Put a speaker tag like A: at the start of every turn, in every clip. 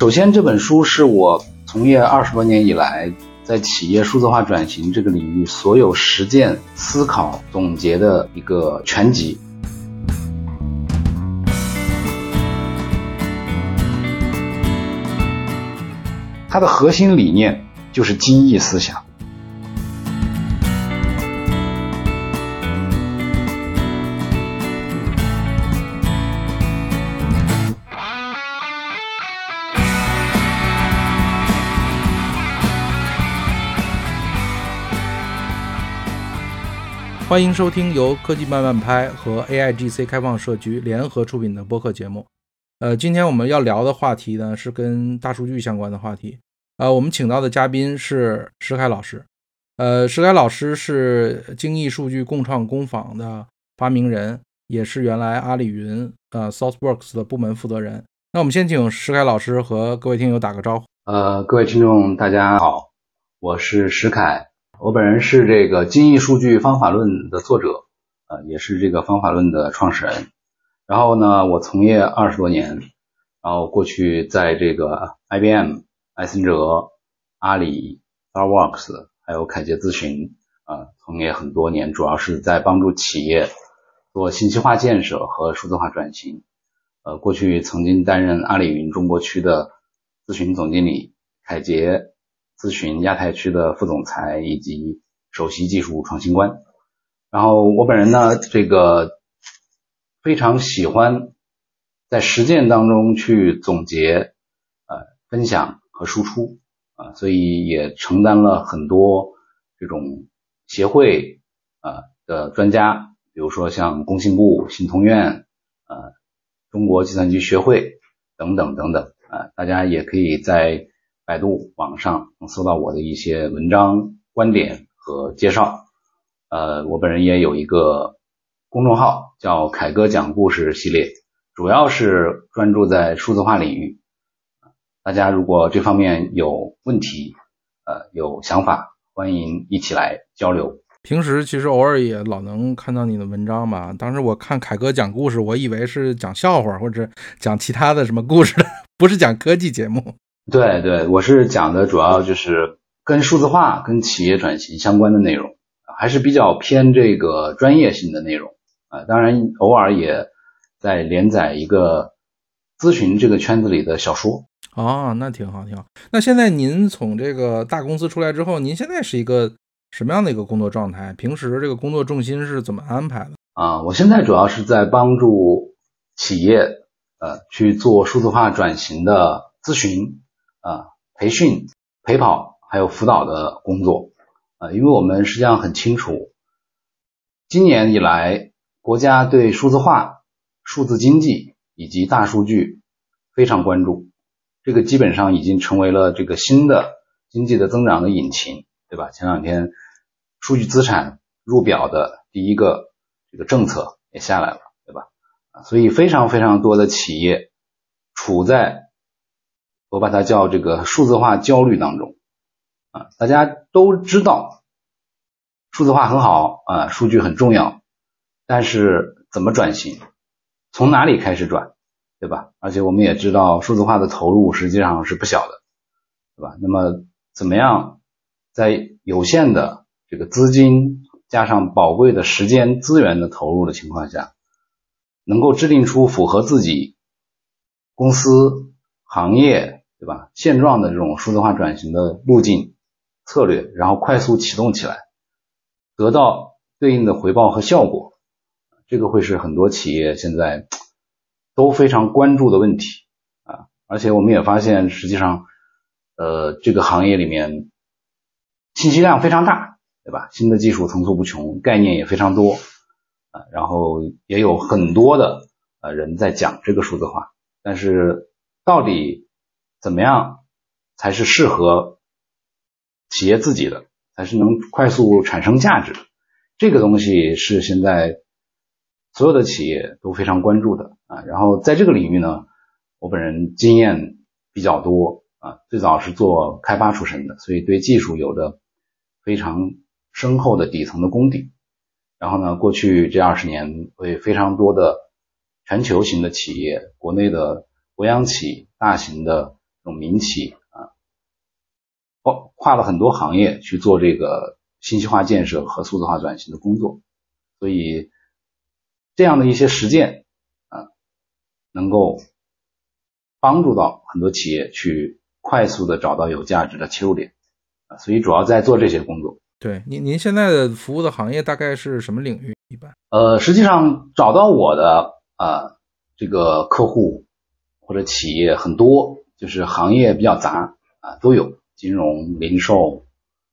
A: 首先，这本书是我从业二十多年以来，在企业数字化转型这个领域所有实践、思考、总结的一个全集。它的核心理念就是精益思想。
B: 欢迎收听由科技慢慢拍和 AIGC 开放社区联合出品的播客节目。呃，今天我们要聊的话题呢是跟大数据相关的话题。呃，我们请到的嘉宾是石凯老师。呃，石凯老师是精益数据共创工坊的发明人，也是原来阿里云呃 SouthWorks 的部门负责人。那我们先请石凯老师和各位听友打个招呼。
A: 呃，各位听众大家好，我是石凯。我本人是这个精益数据方法论的作者，呃，也是这个方法论的创始人。然后呢，我从业二十多年，然后过去在这个 IBM、艾森哲、阿里、StarWorks 还有凯捷咨询啊，从业很多年，主要是在帮助企业做信息化建设和数字化转型。呃，过去曾经担任阿里云中国区的咨询总经理，凯捷。咨询亚太区的副总裁以及首席技术创新官，然后我本人呢，这个非常喜欢在实践当中去总结、呃分享和输出啊，所以也承担了很多这种协会啊的专家，比如说像工信部、信通院、呃中国计算机学会等等等等啊，大家也可以在。百度网上能搜到我的一些文章、观点和介绍。呃，我本人也有一个公众号，叫“凯哥讲故事”系列，主要是专注在数字化领域。大家如果这方面有问题，呃，有想法，欢迎一起来交流。
B: 平时其实偶尔也老能看到你的文章吧。当时我看凯哥讲故事，我以为是讲笑话或者讲其他的什么故事，不是讲科技节目。
A: 对对，我是讲的主要就是跟数字化、跟企业转型相关的内容，还是比较偏这个专业性的内容啊。当然，偶尔也在连载一个咨询这个圈子里的小说。
B: 哦，那挺好，挺好。那现在您从这个大公司出来之后，您现在是一个什么样的一个工作状态？平时这个工作重心是怎么安排的？
A: 啊，我现在主要是在帮助企业呃去做数字化转型的咨询。啊，培训、陪跑还有辅导的工作啊，因为我们实际上很清楚，今年以来国家对数字化、数字经济以及大数据非常关注，这个基本上已经成为了这个新的经济的增长的引擎，对吧？前两天数据资产入表的第一个这个政策也下来了，对吧？所以非常非常多的企业处在。我把它叫这个数字化焦虑当中啊，大家都知道数字化很好啊，数据很重要，但是怎么转型，从哪里开始转，对吧？而且我们也知道数字化的投入实际上是不小的，对吧？那么怎么样在有限的这个资金加上宝贵的时间资源的投入的情况下，能够制定出符合自己公司行业。对吧？现状的这种数字化转型的路径策略，然后快速启动起来，得到对应的回报和效果，这个会是很多企业现在都非常关注的问题啊！而且我们也发现，实际上，呃，这个行业里面信息量非常大，对吧？新的技术层出不穷，概念也非常多啊，然后也有很多的呃人在讲这个数字化，但是到底？怎么样才是适合企业自己的，才是能快速产生价值的？这个东西是现在所有的企业都非常关注的啊。然后在这个领域呢，我本人经验比较多啊，最早是做开发出身的，所以对技术有着非常深厚的底层的功底。然后呢，过去这二十年为非常多的全球型的企业、国内的国央企、大型的这种民企啊，跨跨了很多行业去做这个信息化建设和数字化转型的工作，所以这样的一些实践啊，能够帮助到很多企业去快速的找到有价值的切入点啊，所以主要在做这些工作。
B: 对，您您现在的服务的行业大概是什么领域？一般？
A: 呃，实际上找到我的啊这个客户或者企业很多，就是行业比较杂啊，都有金融、零售、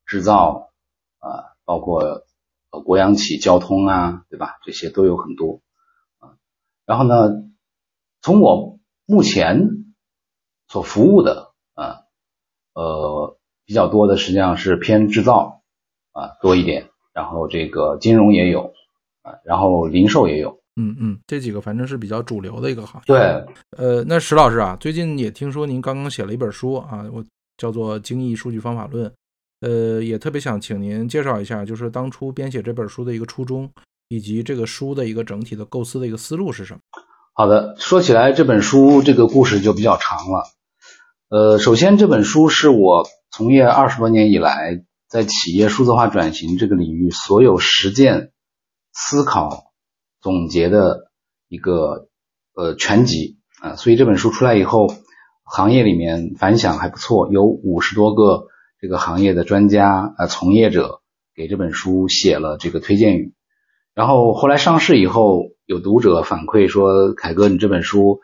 A: 制造啊，包括呃国央企、交通啊，对吧？这些都有很多啊。然后呢，从我目前所服务的啊呃比较多的，实际上是偏制造。啊，多一点，然后这个金融也有啊，然后零售也有，
B: 嗯嗯，这几个反正是比较主流的一个行业。
A: 对，
B: 呃，那石老师啊，最近也听说您刚刚写了一本书啊，我叫做《精益数据方法论》，呃，也特别想请您介绍一下，就是当初编写这本书的一个初衷，以及这个书的一个整体的构思的一个思路是什么？
A: 好的，说起来这本书这个故事就比较长了，呃，首先这本书是我从业二十多年以来。在企业数字化转型这个领域，所有实践、思考、总结的一个呃全集啊，所以这本书出来以后，行业里面反响还不错，有五十多个这个行业的专家啊从业者给这本书写了这个推荐语，然后后来上市以后，有读者反馈说，凯哥你这本书，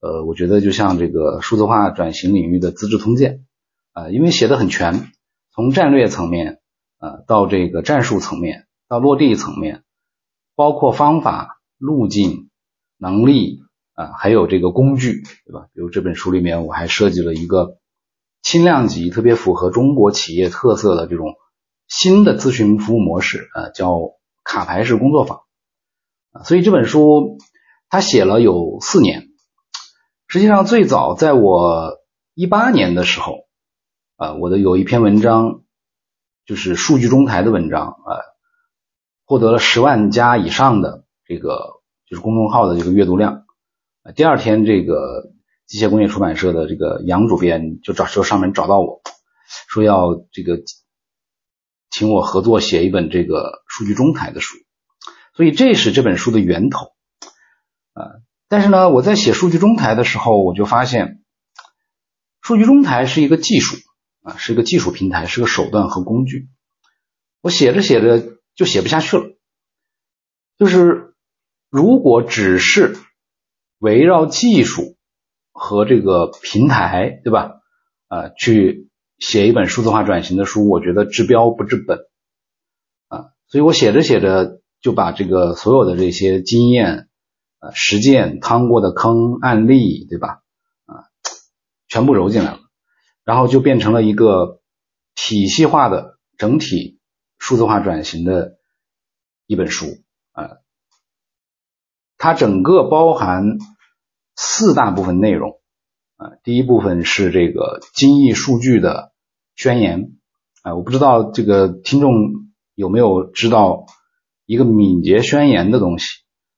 A: 呃，我觉得就像这个数字化转型领域的资治通鉴啊，因为写的很全。从战略层面，呃，到这个战术层面，到落地层面，包括方法、路径、能力啊，还有这个工具，对吧？比如这本书里面，我还设计了一个轻量级、特别符合中国企业特色的这种新的咨询服务模式，呃，叫卡牌式工作坊。啊，所以这本书他写了有四年，实际上最早在我一八年的时候。啊，我的有一篇文章，就是数据中台的文章啊，获得了十万加以上的这个就是公众号的这个阅读量。第二天，这个机械工业出版社的这个杨主编就找就上门找到我说要这个请我合作写一本这个数据中台的书，所以这是这本书的源头啊。但是呢，我在写数据中台的时候，我就发现数据中台是一个技术。啊，是一个技术平台，是个手段和工具。我写着写着就写不下去了。就是如果只是围绕技术和这个平台，对吧？啊，去写一本数字化转型的书，我觉得治标不治本。啊，所以我写着写着就把这个所有的这些经验、啊实践、趟过的坑、案例，对吧？啊，全部揉进来了。然后就变成了一个体系化的整体数字化转型的一本书啊，它整个包含四大部分内容啊，第一部分是这个精益数据的宣言啊，我不知道这个听众有没有知道一个敏捷宣言的东西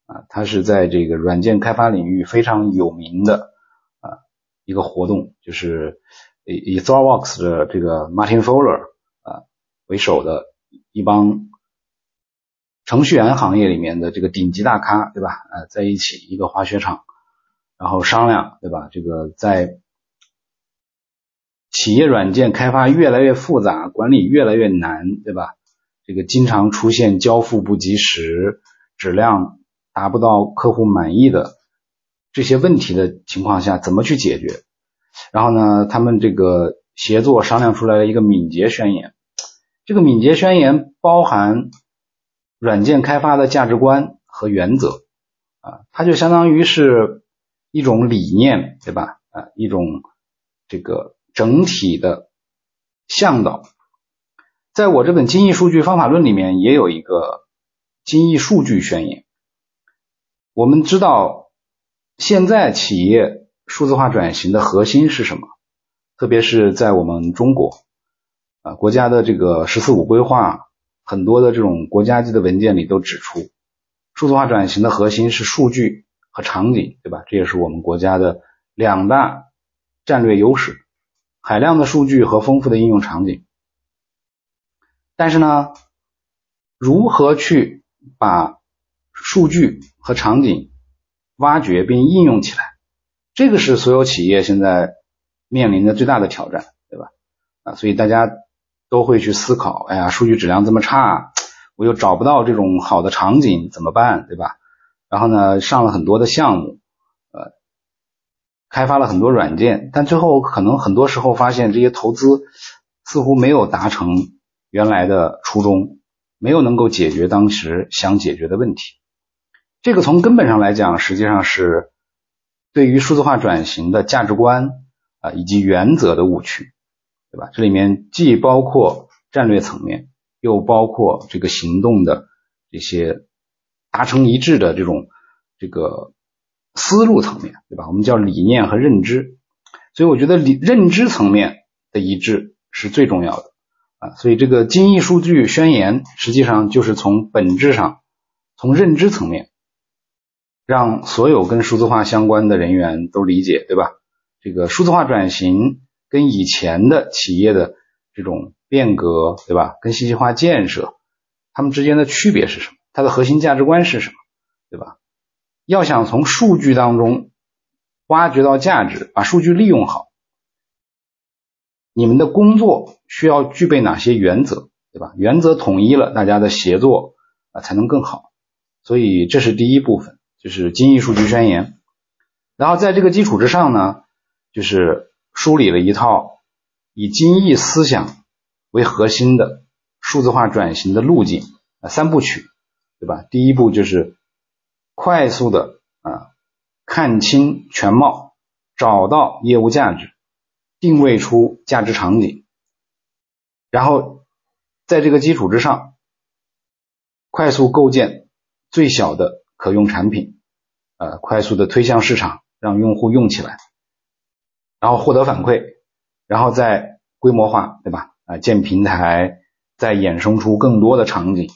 A: 啊，它是在这个软件开发领域非常有名的啊一个活动，就是。以以 Thorworks 的这个 Martin Fowler 啊为首的一帮程序员行业里面的这个顶级大咖，对吧？呃，在一起一个滑雪场，然后商量，对吧？这个在企业软件开发越来越复杂，管理越来越难，对吧？这个经常出现交付不及时、质量达不到客户满意的这些问题的情况下，怎么去解决？然后呢，他们这个协作商量出来了一个敏捷宣言。这个敏捷宣言包含软件开发的价值观和原则啊，它就相当于是一种理念，对吧？啊，一种这个整体的向导。在我这本《精益数据方法论》里面也有一个精益数据宣言。我们知道，现在企业。数字化转型的核心是什么？特别是在我们中国啊，国家的这个“十四五”规划，很多的这种国家级的文件里都指出，数字化转型的核心是数据和场景，对吧？这也是我们国家的两大战略优势：海量的数据和丰富的应用场景。但是呢，如何去把数据和场景挖掘并应用起来，这个是所有企业现在面临的最大的挑战，对吧？啊，所以大家都会去思考：哎呀，数据质量这么差，我又找不到这种好的场景，怎么办？对吧？然后呢，上了很多的项目，呃，开发了很多软件，但最后可能很多时候发现这些投资似乎没有达成原来的初衷，没有能够解决当时想解决的问题。这个从根本上来讲，实际上是对于数字化转型的价值观啊以及原则的误区，对吧？这里面既包括战略层面，又包括这个行动的这些。达成一致的这种这个思路层面，对吧？我们叫理念和认知，所以我觉得理认知层面的一致是最重要的啊。所以这个精益数据宣言实际上就是从本质上，从认知层面，让所有跟数字化相关的人员都理解，对吧？这个数字化转型跟以前的企业的这种变革，对吧？跟信息化建设，它们之间的区别是什么？它的核心价值观是什么，对吧？要想从数据当中挖掘到价值，把数据利用好，你们的工作需要具备哪些原则，对吧？原则统一了，大家的协作啊才能更好。所以这是第一部分，就是精益数据宣言。然后在这个基础之上呢，就是梳理了一套以精益思想为核心的数字化转型的路径啊三部曲。对吧？第一步就是快速的啊看清全貌，找到业务价值，定位出价值场景，然后在这个基础之上，快速构建最小的可用产品，呃，快速的推向市场，让用户用起来，然后获得反馈，然后再规模化，对吧？啊，建平台，再衍生出更多的场景。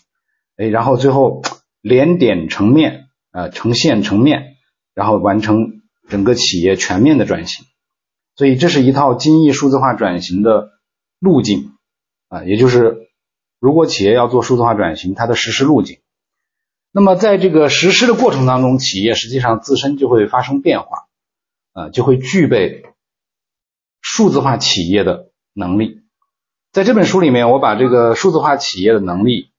A: 哎，然后最后连点成面啊，成线成面，然后完成整个企业全面的转型。所以这是一套精益数字化转型的路径啊，也就是如果企业要做数字化转型，它的实施路径。那么在这个实施的过程当中，企业实际上自身就会发生变化啊，就会具备数字化企业的能力。在这本书里面，我把这个数字化企业的能力。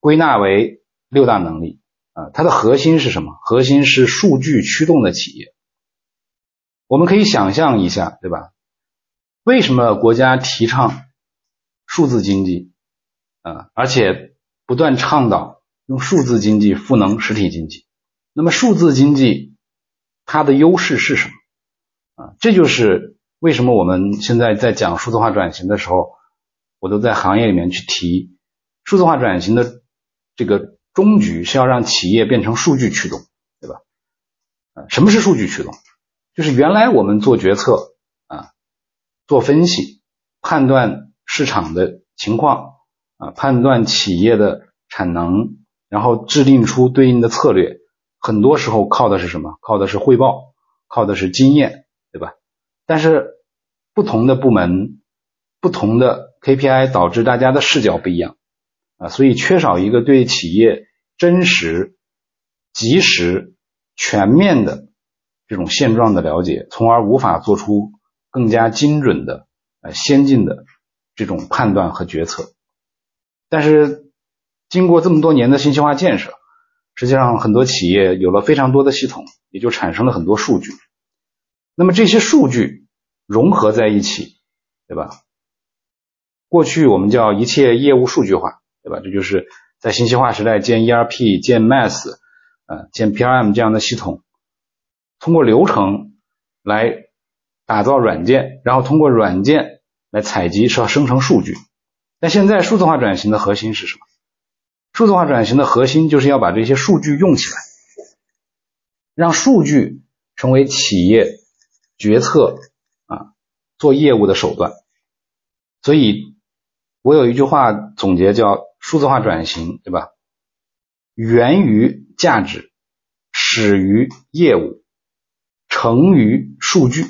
A: 归纳为六大能力啊，它的核心是什么？核心是数据驱动的企业。我们可以想象一下，对吧？为什么国家提倡数字经济啊，而且不断倡导用数字经济赋能实体经济？那么数字经济它的优势是什么啊？这就是为什么我们现在在讲数字化转型的时候，我都在行业里面去提数字化转型的。这个终局是要让企业变成数据驱动，对吧？啊，什么是数据驱动？就是原来我们做决策啊，做分析、判断市场的情况啊，判断企业的产能，然后制定出对应的策略，很多时候靠的是什么？靠的是汇报，靠的是经验，对吧？但是不同的部门、不同的 KPI 导致大家的视角不一样。啊，所以缺少一个对企业真实、及时、全面的这种现状的了解，从而无法做出更加精准的、呃先进的这种判断和决策。但是，经过这么多年的信息化建设，实际上很多企业有了非常多的系统，也就产生了很多数据。那么这些数据融合在一起，对吧？过去我们叫一切业务数据化。对吧？这就是在信息化时代建 ERP、建 MES、呃建 PRM 这样的系统，通过流程来打造软件，然后通过软件来采集是要生成数据。但现在数字化转型的核心是什么？数字化转型的核心就是要把这些数据用起来，让数据成为企业决策做业务的手段。所以我有一句话总结叫。数字化转型，对吧？源于价值，始于业务，成于数据。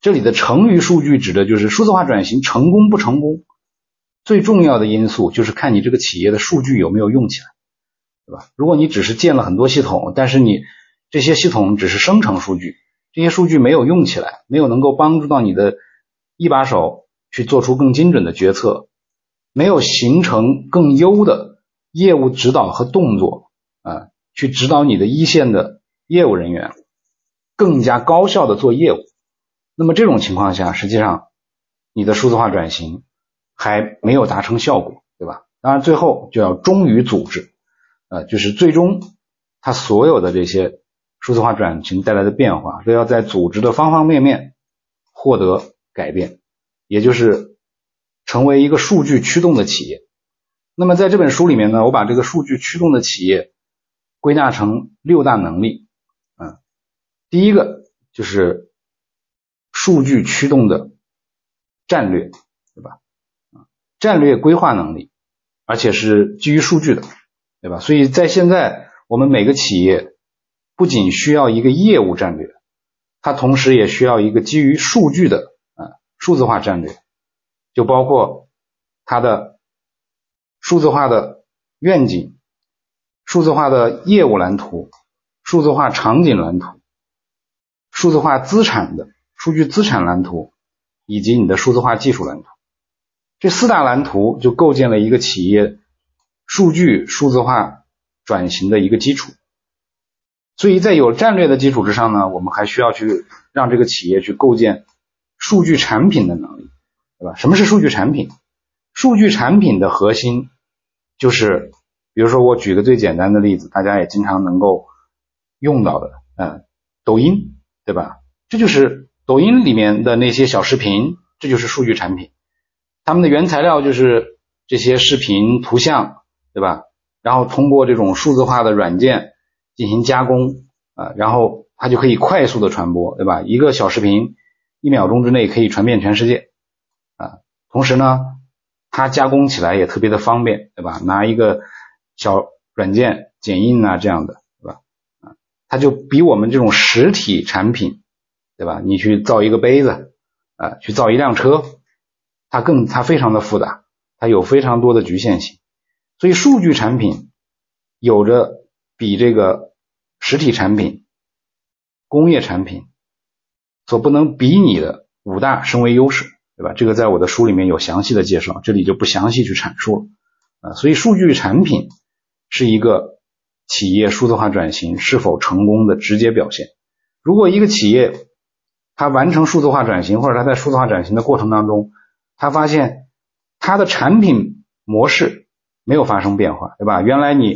A: 这里的成于数据指的就是数字化转型成功不成功，最重要的因素就是看你这个企业的数据有没有用起来，对吧？如果你只是建了很多系统，但是你这些系统只是生成数据，这些数据没有用起来，没有能够帮助到你的一把手去做出更精准的决策，没有形成更优的业务指导和动作啊，去指导你的一线的业务人员更加高效的做业务。那么这种情况下，实际上你的数字化转型还没有达成效果，对吧？当然最后就要忠于组织，呃，就是最终它所有的这些数字化转型带来的变化，都要在组织的方方面面获得改变，也就是成为一个数据驱动的企业。那么在这本书里面呢，我把这个数据驱动的企业归纳成六大能力，嗯，第一个就是。数据驱动的战略，对吧？战略规划能力，而且是基于数据的，对吧？所以在现在，我们每个企业不仅需要一个业务战略，它同时也需要一个基于数据的啊数字化战略，就包括它的数字化的愿景、数字化的业务蓝图、数字化场景蓝图、数字化资产的。数据资产蓝图以及你的数字化技术蓝图，这四大蓝图就构建了一个企业数据数字化转型的一个基础。所以在有战略的基础之上呢，我们还需要去让这个企业去构建数据产品的能力，对吧？什么是数据产品？数据产品的核心就是，比如说我举个最简单的例子，大家也经常能够用到的，嗯，抖音，对吧？这就是。抖音里面的那些小视频，这就是数据产品。他们的原材料就是这些视频图像，对吧？然后通过这种数字化的软件进行加工啊，然后它就可以快速的传播，对吧？一个小视频一秒钟之内可以传遍全世界啊。同时呢，它加工起来也特别的方便，对吧？拿一个小软件剪映啊这样的，对吧？啊，它就比我们这种实体产品。对吧？你去造一个杯子，啊，去造一辆车，它更它非常的复杂，它有非常多的局限性。所以数据产品有着比这个实体产品、工业产品所不能比拟的五大升维优势，对吧？这个在我的书里面有详细的介绍，这里就不详细去阐述了。啊，所以数据产品是一个企业数字化转型是否成功的直接表现。如果一个企业，它完成数字化转型，或者它在数字化转型的过程当中，它发现它的产品模式没有发生变化，对吧？原来你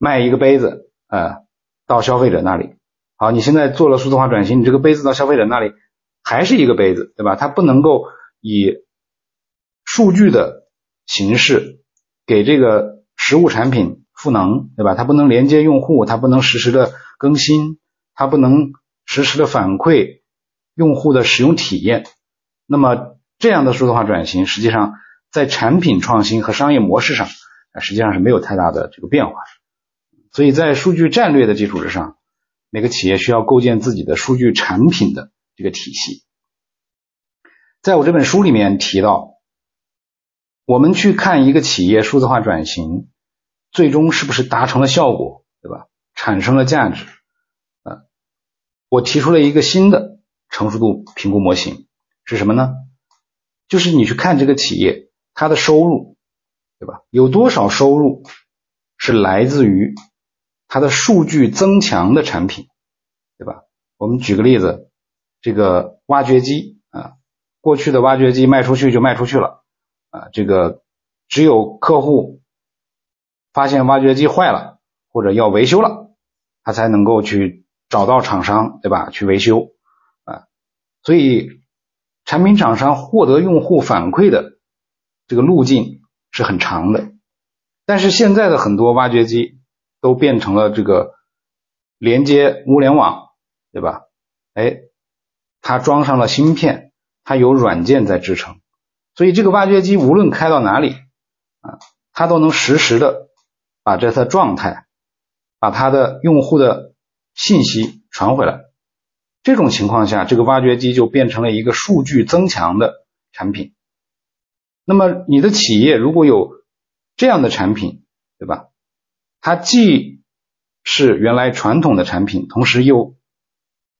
A: 卖一个杯子，呃，到消费者那里，好，你现在做了数字化转型，你这个杯子到消费者那里还是一个杯子，对吧？它不能够以数据的形式给这个实物产品赋能，对吧？它不能连接用户，它不能实时的更新，它不能实时的反馈。用户的使用体验，那么这样的数字化转型，实际上在产品创新和商业模式上，实际上是没有太大的这个变化。所以在数据战略的基础之上，每个企业需要构建自己的数据产品的这个体系。在我这本书里面提到，我们去看一个企业数字化转型，最终是不是达成了效果，对吧？产生了价值，啊，我提出了一个新的。成熟度评估模型是什么呢？就是你去看这个企业它的收入，对吧？有多少收入是来自于它的数据增强的产品，对吧？我们举个例子，这个挖掘机啊，过去的挖掘机卖出去就卖出去了啊，这个只有客户发现挖掘机坏了或者要维修了，他才能够去找到厂商，对吧？去维修啊。所以，产品厂商获得用户反馈的这个路径是很长的。但是现在的很多挖掘机都变成了这个连接物联网，对吧？哎，它装上了芯片，它有软件在支撑，所以这个挖掘机无论开到哪里啊，它都能实时的把这的状态，把它的用户的信息传回来。这种情况下，这个挖掘机就变成了一个数据增强的产品。那么你的企业如果有这样的产品，对吧？它既是原来传统的产品，同时又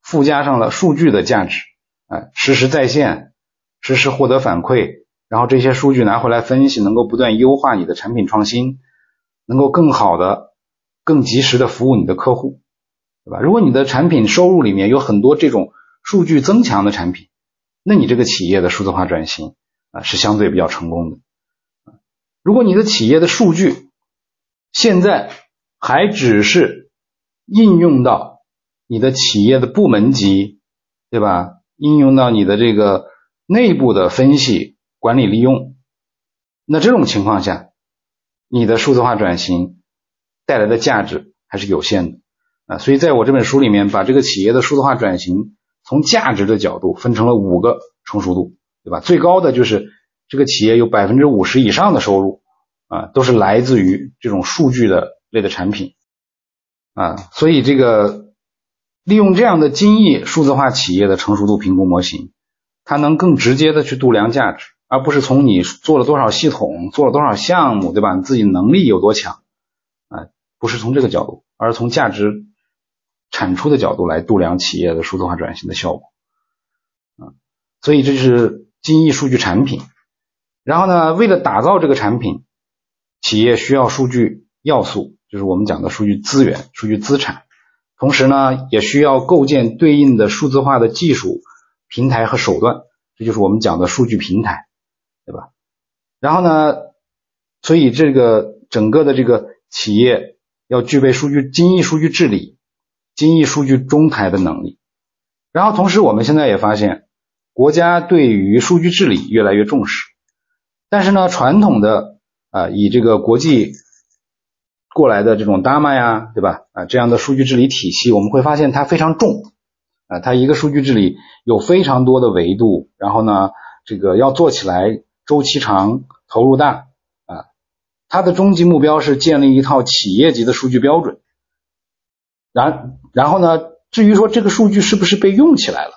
A: 附加上了数据的价值，啊，实时在线，实时获得反馈，然后这些数据拿回来分析，能够不断优化你的产品创新，能够更好的、更及时的服务你的客户，对吧？如果你的产品收入里面有很多这种数据增强的产品，那你这个企业的数字化转型。啊，是相对比较成功的。如果你的企业的数据现在还只是应用到你的企业的部门级，对吧？应用到你的这个内部的分析、管理、利用，那这种情况下，你的数字化转型带来的价值还是有限的啊。所以，在我这本书里面，把这个企业的数字化转型从价值的角度分成了五个成熟度。对吧？最高的就是这个企业有百分之五十以上的收入啊，都是来自于这种数据的类的产品啊，所以这个利用这样的精益数字化企业的成熟度评估模型，它能更直接的去度量价值，而不是从你做了多少系统、做了多少项目，对吧？你自己能力有多强啊？不是从这个角度，而是从价值产出的角度来度量企业的数字化转型的效果啊，所以这就是。精益数据产品，然后呢，为了打造这个产品，企业需要数据要素，就是我们讲的数据资源、数据资产。同时呢，也需要构建对应的数字化的技术平台和手段，这就是我们讲的数据平台，对吧？然后呢，所以这个整个的这个企业要具备数据精益数据治理、精益数据中台的能力。然后同时，我们现在也发现。国家对于数据治理越来越重视，但是呢，传统的啊以这个国际过来的这种 DAMA 呀，对吧？啊这样的数据治理体系，我们会发现它非常重啊，它一个数据治理有非常多的维度，然后呢，这个要做起来周期长、投入大啊，它的终极目标是建立一套企业级的数据标准，然然后呢，至于说这个数据是不是被用起来了？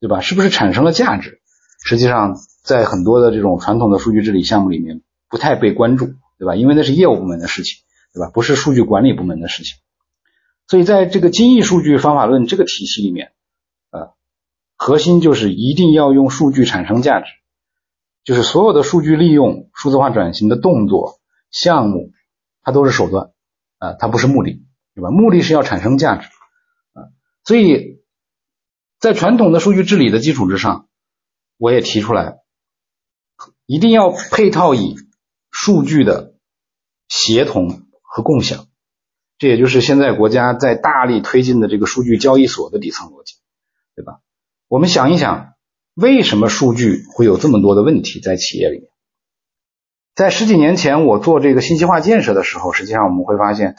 A: 对吧？是不是产生了价值？实际上，在很多的这种传统的数据治理项目里面，不太被关注，对吧？因为那是业务部门的事情，对吧？不是数据管理部门的事情。所以，在这个精益数据方法论这个体系里面，呃，核心就是一定要用数据产生价值，就是所有的数据利用、数字化转型的动作、项目，它都是手段，啊，它不是目的，对吧？目的是要产生价值，啊，所以。在传统的数据治理的基础之上，我也提出来，一定要配套以数据的协同和共享，这也就是现在国家在大力推进的这个数据交易所的底层逻辑，对吧？我们想一想，为什么数据会有这么多的问题在企业里面？在十几年前我做这个信息化建设的时候，实际上我们会发现，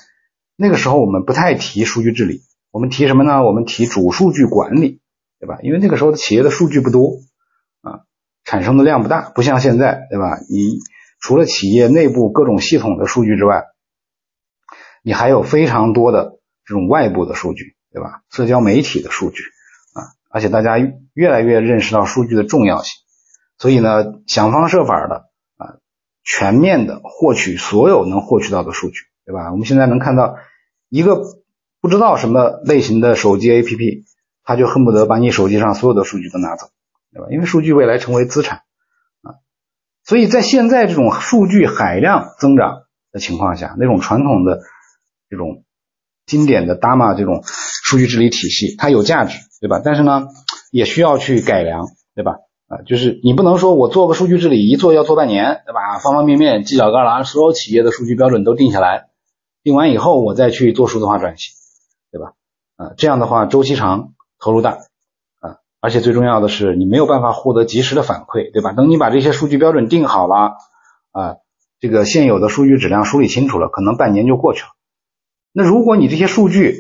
A: 那个时候我们不太提数据治理，我们提什么呢？我们提主数据管理。对吧？因为那个时候的企业的数据不多啊，产生的量不大，不像现在，对吧？你除了企业内部各种系统的数据之外，你还有非常多的这种外部的数据，对吧？社交媒体的数据啊，而且大家越来越认识到数据的重要性，所以呢，想方设法的啊，全面的获取所有能获取到的数据，对吧？我们现在能看到一个不知道什么类型的手机 APP。他就恨不得把你手机上所有的数据都拿走，对吧？因为数据未来成为资产，所以在现在这种数据海量增长的情况下，那种传统的这种经典的 DAMA 这种数据治理体系，它有价值，对吧？但是呢，也需要去改良，对吧？啊，就是你不能说我做个数据治理一做要做半年，对吧？方方面面犄角旮旯所有企业的数据标准都定下来，定完以后我再去做数字化转型，对吧？啊，这样的话周期长。投入大，而且最重要的是，你没有办法获得及时的反馈，对吧？等你把这些数据标准定好了啊，这个现有的数据质量梳理清楚了，可能半年就过去了。那如果你这些数据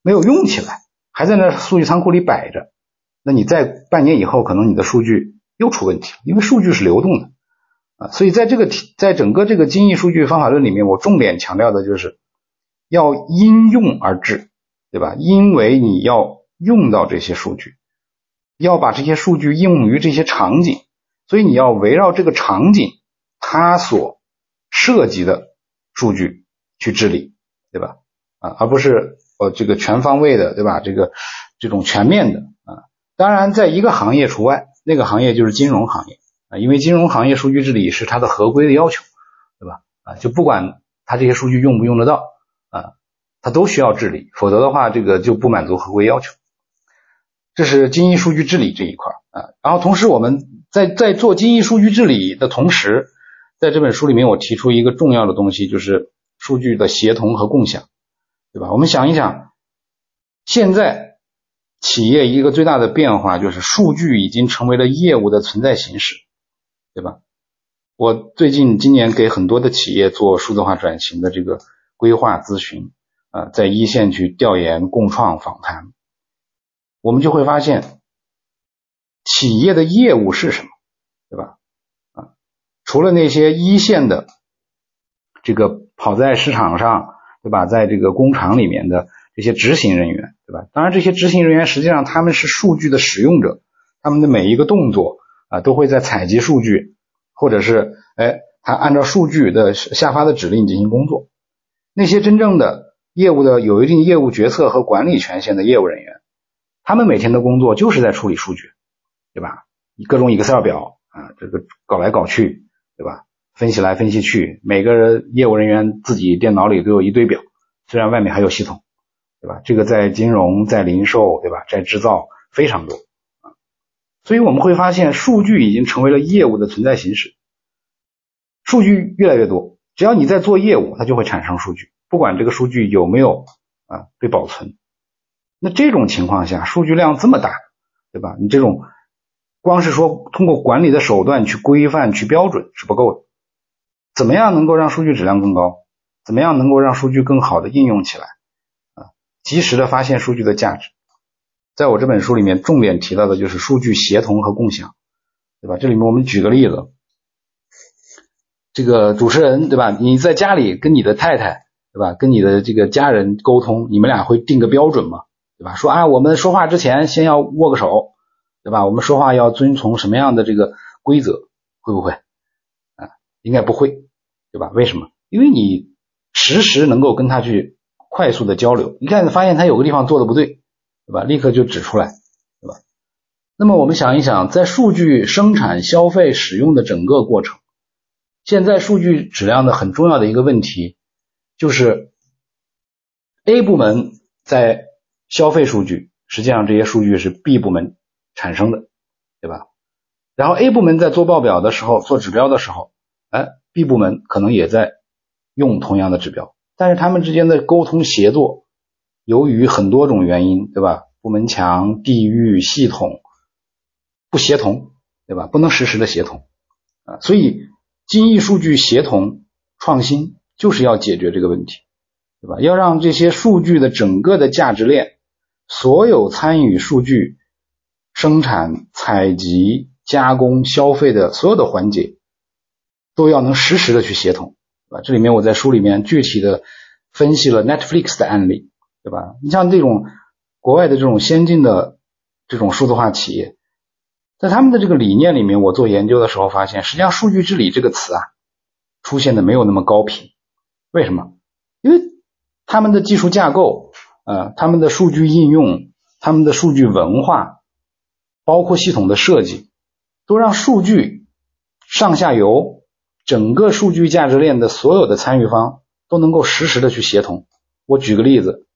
A: 没有用起来，还在那数据仓库里摆着，那你在半年以后，可能你的数据又出问题了，因为数据是流动的啊。所以在这个在整个这个精益数据方法论里面，我重点强调的就是要因用而治。对吧？因为你要用到这些数据，要把这些数据应用于这些场景，所以你要围绕这个场景它所涉及的数据去治理，对吧？啊，而不是呃这个全方位的，对吧？这个这种全面的啊，当然在一个行业除外，那个行业就是金融行业啊，因为金融行业数据治理是它的合规的要求，对吧？啊，就不管它这些数据用不用得到啊。它都需要治理，否则的话，这个就不满足合规要求。这是精益数据治理这一块啊。然后同时，我们在在做精益数据治理的同时，在这本书里面，我提出一个重要的东西，就是数据的协同和共享，对吧？我们想一想，现在企业一个最大的变化就是数据已经成为了业务的存在形式，对吧？我最近今年给很多的企业做数字化转型的这个规划咨询。啊，在一线去调研、共创、访谈，我们就会发现，企业的业务是什么，对吧？啊，除了那些一线的这个跑在市场上，对吧？在这个工厂里面的这些执行人员，对吧？当然，这些执行人员实际上他们是数据的使用者，他们的每一个动作啊，都会在采集数据，或者是哎，他按照数据的下发的指令进行工作。那些真正的业务的有一定业务决策和管理权限的业务人员，他们每天的工作就是在处理数据，对吧？各种 Excel 表啊，这个搞来搞去，对吧？分析来分析去，每个人业务人员自己电脑里都有一堆表，虽然外面还有系统，对吧？这个在金融、在零售，对吧？在制造非常多啊，所以我们会发现，数据已经成为了业务的存在形式，数据越来越多，只要你在做业务，它就会产生数据。不管这个数据有没有啊被保存，那这种情况下，数据量这么大，对吧？你这种光是说通过管理的手段去规范、去标准是不够的。怎么样能够让数据质量更高？怎么样能够让数据更好的应用起来？啊，及时的发现数据的价值。在我这本书里面，重点提到的就是数据协同和共享，对吧？这里面我们举个例子，这个主持人，对吧？你在家里跟你的太太。对吧？跟你的这个家人沟通，你们俩会定个标准吗？对吧？说啊，我们说话之前先要握个手，对吧？我们说话要遵从什么样的这个规则？会不会？啊，应该不会，对吧？为什么？因为你实时能够跟他去快速的交流，一看发现他有个地方做的不对，对吧？立刻就指出来，对吧？那么我们想一想，在数据生产、消费、使用的整个过程，现在数据质量的很重要的一个问题。就是 A 部门在消费数据，实际上这些数据是 B 部门产生的，对吧？然后 A 部门在做报表的时候、做指标的时候，哎，B 部门可能也在用同样的指标，但是他们之间的沟通协作，由于很多种原因，对吧？部门墙、地域、系统不协同，对吧？不能实时的协同啊，所以精益数据协同创新。就是要解决这个问题，对吧？要让这些数据的整个的价值链，所有参与数据生产、采集、加工、消费的所有的环节，都要能实时的去协同，对吧？这里面我在书里面具体的分析了 Netflix 的案例，对吧？你像这种国外的这种先进的这种数字化企业，在他们的这个理念里面，我做研究的时候发现，实际上数据治理这个词啊，出现的没有那么高频。为什么？因为他们的技术架构，呃，他们的数据应用，他们的数据文化，包括系统的设计，都让数据上下游整个数据价值链的所有的参与方都能够实时的去协同。我举个例子，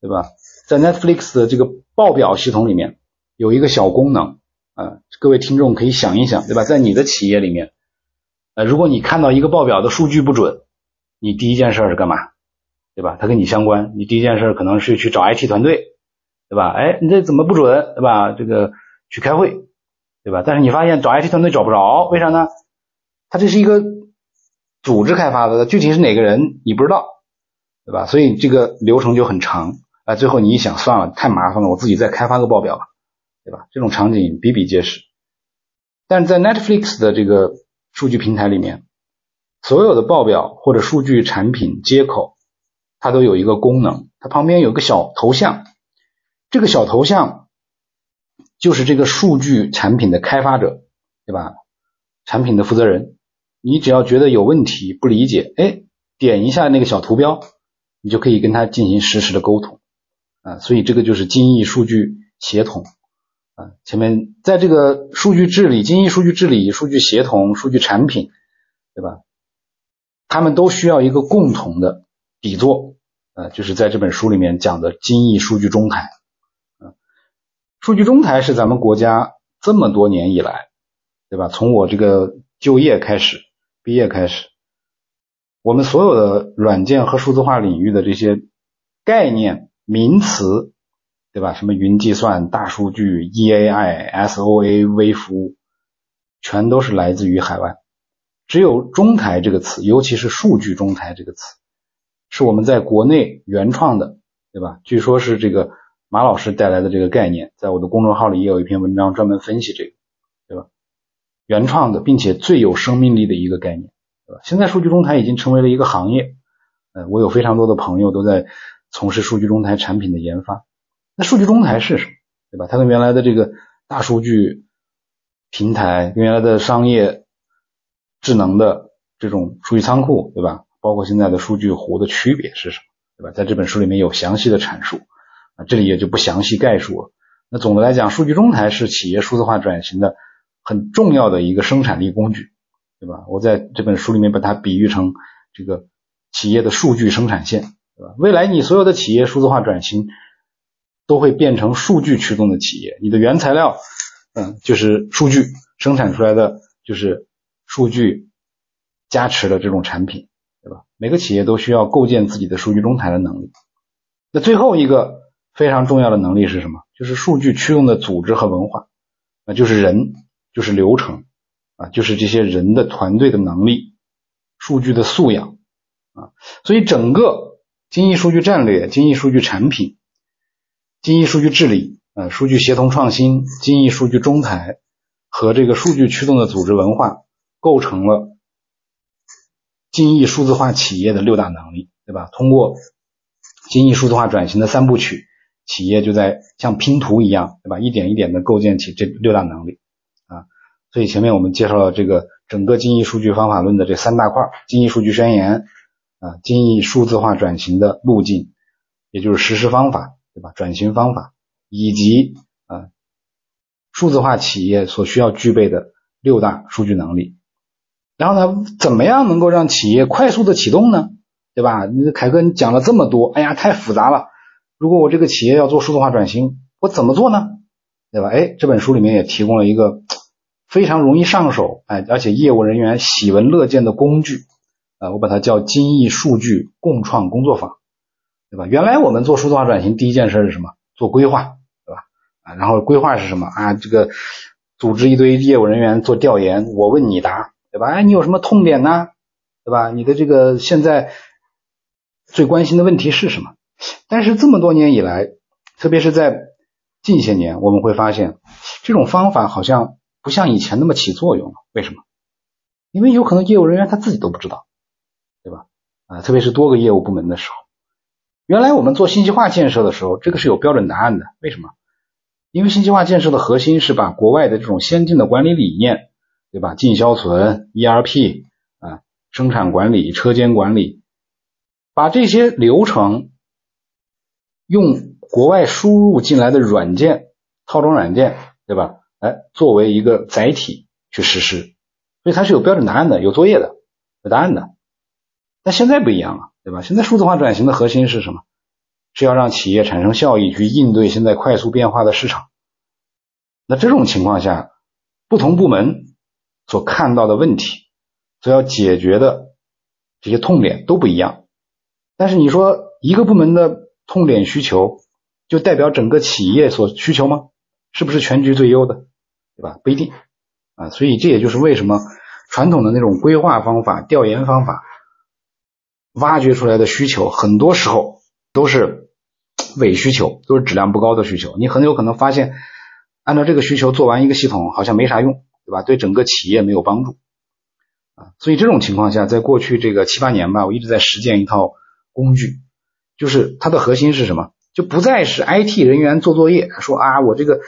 A: 对吧？在 Netflix 的这个报表系统里面有一个小功能，呃，各位听众可以想一想，对吧？在你的企业里面，呃，如果你看到一个报表的数据不准，你第一件事是干嘛，对吧？它跟你相关，你第一件事可能是去找 IT 团队，对吧？哎，你这怎么不准，对吧？这个去开会，对吧？但是你发现找 IT 团队找不着，为啥呢？它这是一个组织开发的，具体是哪个人你不知道，对吧？所以这个流程就很长，啊，最后你一想，算了，太麻烦了，我自己再开发个报表吧，对吧？这种场景比比皆是。但是在 Netflix 的这个数据平台里面。所有的报表或者数据产品接口它都有一个功能，它旁边有个小头像，这个小头像就是这个数据产品的开发者，对吧？产品的负责人，你只要觉得有问题、不理解，哎，点一下那个小图标，你就可以跟他进行实时的沟通啊。所以这个就是精益数据协同啊。前面在这个数据治理、精益数据治理、数据协同、数据产品，对吧？他们都需要一个共同的底座，呃，就是在这本书里面讲的精益数据中台。啊，数据中台是咱们国家这么多年以来。对吧？从我这个就业开始，毕业开始，我们所有的软件和数字化领域的这些概念名词，对吧？什么云计算、大数据、EAI、SOA、微服务，全都是来自于海外。只有中台这个词，尤其是数据中台这个词，是我们在国内原创的，对吧？据说是这个马老师带来的这个概念，在我的公众号里也有一篇文章专门分析这个。对吧原创的，并且最有生命力的一个概念，对吧？现在数据中台已经成为了一个行业，呃，我有非常多的朋友都在从事数据中台产品的研发。那数据中台是什么？对吧？它跟原来的这个大数据平台、跟原来的商业智能的这种数据仓库，对吧？包括现在的数据湖的区别是什么？对吧？在这本书里面有详细的阐述，啊，这里也就不详细概述了。那总的来讲，数据中台是企业数字化转型的。很重要的一个生产力工具，对吧？我在这本书里面把它比喻成这个企业的数据生产线，对吧？未来你所有的企业数字化转型都会变成数据驱动的企业，你的原材料，嗯，就是数据生产出来的，就是数据加持的这种产品，每个企业都需要构建自己的数据中台的能力。那最后一个非常重要的能力是什么？就是数据驱动的组织和文化，那就是人。就是流程啊，就是这些人的团队的能力、数据的素养啊，所以整个精益数据战略、精益数据产品、精益数据治理啊、数据协同创新、精益数据中台和这个数据驱动的组织文化，构成了精益数字化企业的六大能力，对吧？通过精益数字化转型的三部曲，企业就在像拼图一样，对吧？一点一点的构建起这六大能力啊。所以前面我们介绍了这个整个精益数据方法论的这三大块：精益数据宣言啊，精益数字化转型的路径，也就是实施方法，对吧？转型方法以及啊数字化企业所需要具备的六大数据能力。然后呢，怎么样能够让企业快速的启动呢？对吧？你凯哥，你讲了这么多，哎呀，太复杂了。如果我这个企业要做数字化转型，我怎么做呢？对吧？哎，这本书里面也提供了一个。非常容易上手，哎，而且业务人员喜闻乐见的工具，啊，我把它叫精益数据共创工作坊，对吧？原来我们做数字化转型，第一件事是什么？做规划，对吧？啊，然后规划是什么？啊，这个组织一堆业务人员做调研，我问你答，对吧？哎，你有什么痛点呢？对吧？你的这个现在最关心的问题是什么？但是这么多年以来，特别是在近些年，我们会发现这种方法好像。不像以前那么起作用了，为什么？因为有可能业务人员他自己都不知道，对吧？啊，特别是多个业务部门的时候，原来我们做信息化建设的时候，这个是有标准答案的。为什么？因为信息化建设的核心是把国外的这种先进的管理理念，对吧？进销存、ERP 啊、生产管理、车间管理，把这些流程用国外输入进来的软件套装软件，对吧？哎，作为一个载体去实施，所以它是有标准答案的，有作业的，有答案的。但现在不一样了，对吧？现在数字化转型的核心是什么？是要让企业产生效益，去应对现在快速变化的市场。那这种情况下，不同部门所看到的问题，所要解决的这些痛点都不一样。但是你说一个部门的痛点需求，就代表整个企业所需求吗？是不是全局最优的？对吧？不一定啊，所以这也就是为什么传统的那种规划方法、调研方法挖掘出来的需求，很多时候都是伪需求，都是质量不高的需求。你很有可能发现，按照这个需求做完一个系统，好像没啥用，对吧？对整个企业没有帮助啊。所以这种情况下，在过去这个七八年吧，我一直在实践一套工具就是它的核心是什么？就不再是 IT 人员做作业，说啊，我这个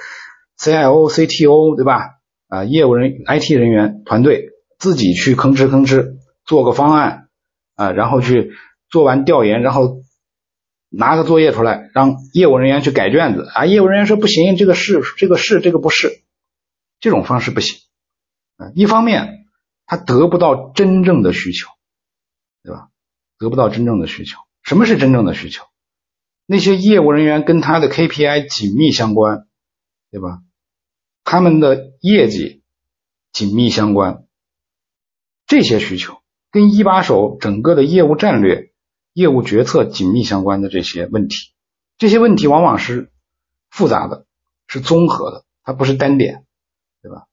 A: CIO、CTO 对吧？啊，业务人 IT 人员团队自己去吭哧吭哧做个方案啊，然后去做完调研，然后拿个作业出来，让业务人员去改卷子啊。业务人员说不行，这个是，这个是，这个不是，这种方式不行一方面他得不到真正的需求，对吧？得不到真正的需求。什么是真正的需求？那些业务人员跟他的 KPI 紧密相关，对吧？他们的业绩紧密相关，这些需求跟一把手整个的业务战略、业务决策紧密相关的这些问题，这些问题往往是复杂的，是综合的，它不是单点，对吧？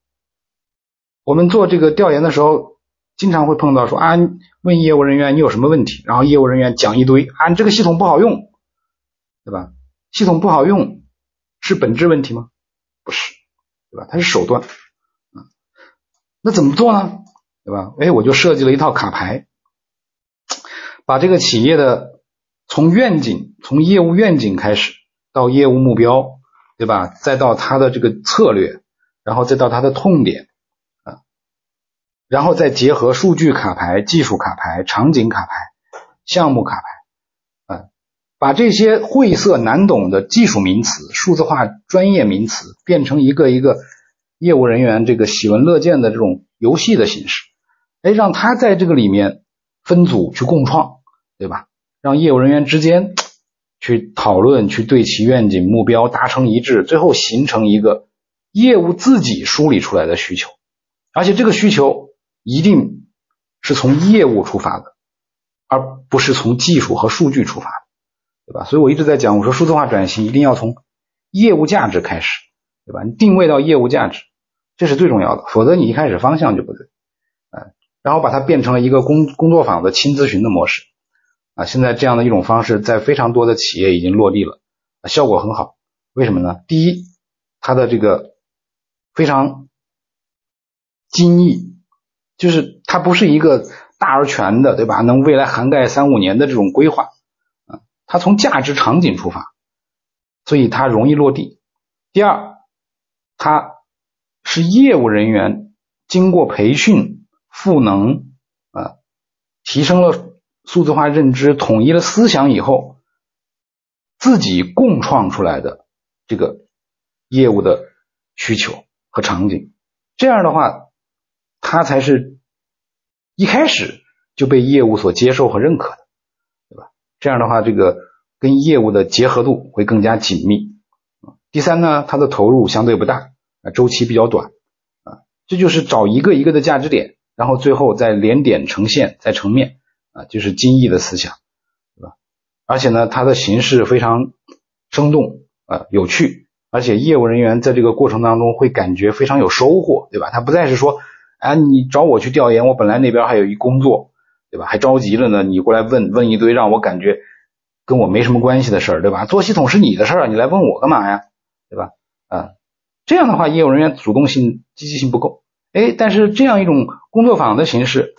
A: 我们做这个调研的时候，经常会碰到说啊，问业务人员你有什么问题，然后业务人员讲一堆啊，这个系统不好用。对吧？系统不好用是本质问题吗？不是，对吧？它是手段。啊，那怎么做呢？对吧？哎，我就设计了一套卡牌，把这个企业的从愿景、从业务愿景开始，到业务目标，对吧？再到它的这个策略，然后再到它的痛点，然后再结合数据卡牌、技术卡牌、场景卡牌、项目卡牌。嗯把这些晦涩难懂的技术名词、数字化专业名词变成一个一个业务人员这个喜闻乐见的这种游戏的形式，哎，让他在这个里面分组去共创，对吧？让业务人员之间去讨论、去对其愿景目标达成一致，最后形成一个业务自己梳理出来的需求，而且这个需求一定是从业务出发的，而不是从技术和数据出发的。对吧？所以我一直在讲，我说数字化转型一定要从业务价值开始，对吧？你定位到业务价值，这是最重要的，否则你一开始方向就不对，啊，然后把它变成了一个工工作坊的轻咨询的模式，啊，现在这样的一种方式在非常多的企业已经落地了，效果很好。为什么呢？第一，它的这个非常精益，就是它不是一个大而全的，对吧？能未来涵盖三五年的这种规划。啊它从价值场景出发，所以它容易落地。第二，它是业务人员经过培训、赋能啊，提升了数字化认知、统一了思想以后，自己共创出来的这个业务的需求和场景。这样的话，它才是一开始就被业务所接受和认可的。对吧这样的话，这个跟业务的结合度会更加紧密。第三呢，它的投入相对不大，啊，周期比较短，啊，这就是找一个一个的价值点，然后最后再连点成线，再成面，啊，就是精益的思想，对吧？而且呢，它的形式非常生动，啊，有趣，而且业务人员在这个过程当中会感觉非常有收获，对吧？他不再是说，啊，你找我去调研，我本来那边还有一工作。对吧？还着急了呢，你过来问问一堆，让我感觉跟我没什么关系的事儿，对吧？做系统是你的事儿，你来问我干嘛呀？对吧？啊，这样的话，业务人员主动性、积极性不够。哎，但是这样一种工作坊的形式，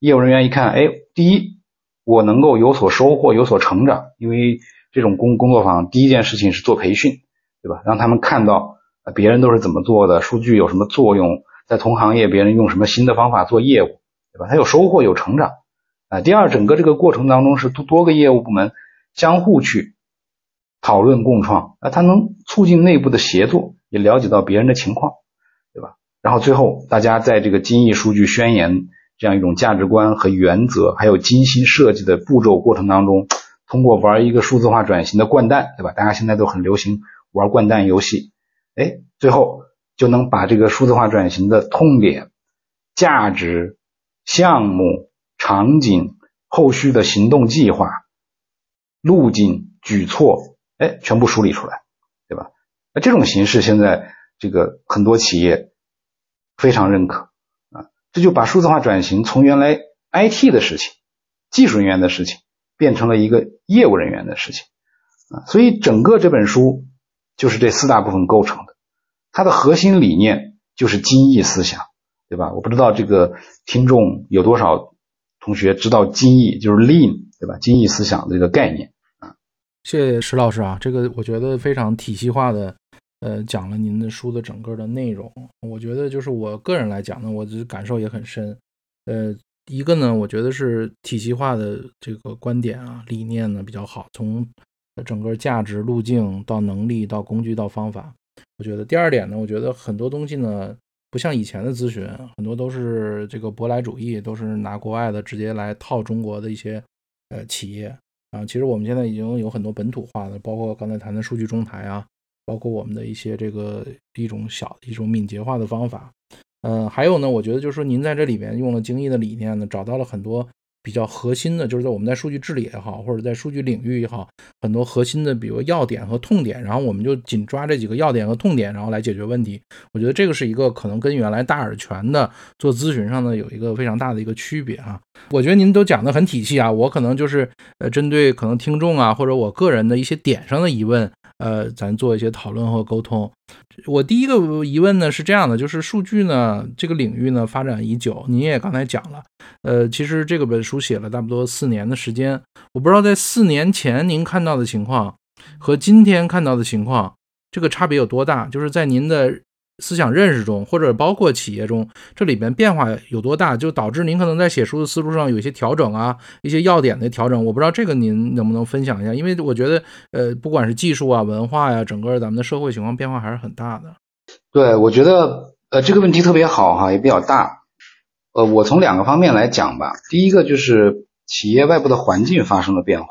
A: 业务人员一看，哎，第一，我能够有所收获、有所成长，因为这种工工作坊第一件事情是做培训，对吧？让他们看到别人都是怎么做的，数据有什么作用，在同行业别人用什么新的方法做业务。对吧？他有收获，有成长啊。第二，整个这个过程当中是多多个业务部门相互去讨论共创啊，它能促进内部的协作，也了解到别人的情况，对吧？然后最后大家在这个精益数据宣言这样一种价值观和原则，还有精心设计的步骤过程当中，通过玩一个数字化转型的掼蛋，对吧？大家现在都很流行玩掼蛋游戏，哎，最后就能把这个数字化转型的痛点、价值。项目、场景、后续的行动计划、路径、举措，哎，全部梳理出来，对吧？那这种形式现在这个很多企业非常认可啊，这就把数字化转型从原来 IT 的事情、技术人员的事情，变成了一个业务人员的事情啊。所以整个这本书就是这四大部分构成的，它的核心理念就是精益思想。对吧？我不知道这个听众有多少同学知道精益，就是 lean，对吧？精益思想这个概念啊。
B: 谢谢石老师啊，这个我觉得非常体系化的，呃，讲了您的书的整个的内容。我觉得就是我个人来讲呢，我的感受也很深。呃，一个呢，我觉得是体系化的这个观点啊、理念呢比较好，从整个价值路径到能力到工具到方法。我觉得第二点呢，我觉得很多东西呢，不像以前的咨询，很多都是这个舶来主义，都是拿国外的直接来套中国的一些呃企业。啊，其实我们现在已经有很多本土化的，包括刚才谈的数据中台啊，包括我们的一些这个一种小一种敏捷化的方法。嗯，还有呢，我觉得就是说您在这里面用了精益的理念呢，找到了很多。比较核心的，就是在我们在数据治理也好，或者在数据领域也好，很多核心的，比如要点和痛点，然后我们就紧抓这几个要点和痛点，然后来解决问题。我觉得这个是一个可能跟原来大而全的做咨询上呢有一个非常大的一个区别啊。我觉得您都讲的很体系啊，我可能就是呃针对可能听众啊或者我个人的一些点上的疑问。呃，咱做一些讨论和沟通。我第一个疑问呢是这样的，就是数据呢这个领域呢发展已久，您也刚才讲了，呃，其实这个本书写了差不多四年的时间，我不知道在四年前您看到的情况和今天看到的情况，这个差别有多大？就是在您的。思想认识中，或者包括企业中，这里边变化有多大，就导致您可能在写书的思路上有一些调整啊，一些要点的调整。我不知道这个您能不能分享一下，因为我觉得，呃，不管是技术啊、文化呀，整个咱们的社会情况变化还是很大的。
A: 对，我觉得，呃，这个问题特别好哈，也比较大。呃，我从两个方面来讲吧。第一个就是企业外部的环境发生了变化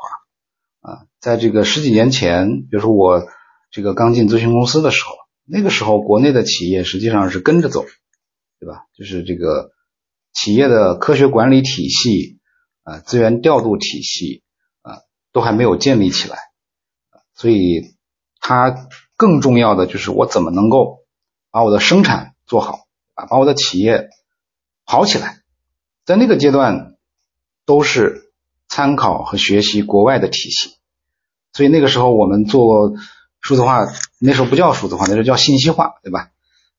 A: 啊，在这个十几年前，比如说我这个刚进咨询公司的时候。那个时候，国内的企业实际上是跟着走，对吧？就是这个企业的科学管理体系啊，资源调度体系啊，都还没有建立起来，所以它更重要的就是我怎么能够把我的生产做好啊，把我的企业跑起来。在那个阶段，都是参考和学习国外的体系，所以那个时候我们做。数字化那时候不叫数字化，那时候叫信息化，对吧？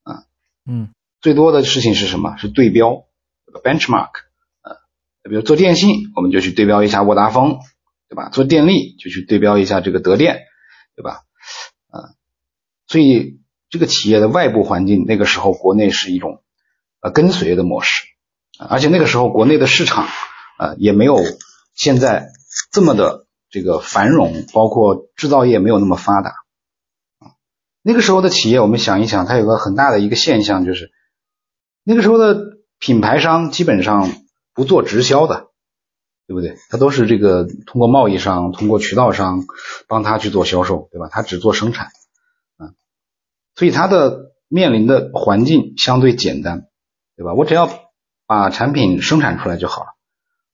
B: 啊，嗯，
A: 最多的事情是什么？是对标，benchmark，啊，比如做电信，我们就去对标一下沃达丰，对吧？做电力就去对标一下这个德电，对吧？啊，所以这个企业的外部环境，那个时候国内是一种呃跟随的模式，而且那个时候国内的市场呃也没有现在这么的这个繁荣，包括制造业没有那么发达。那个时候的企业，我们想一想，它有个很大的一个现象，就是那个时候的品牌商基本上不做直销的，对不对？他都是这个通过贸易商、通过渠道商帮他去做销售，对吧？他只做生产，啊，所以他的面临的环境相对简单，对吧？我只要把产品生产出来就好了，